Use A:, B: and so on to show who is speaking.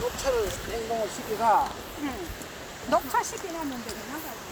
A: 녹차를 냉동을 시키가
B: 녹차 시키라면 되나?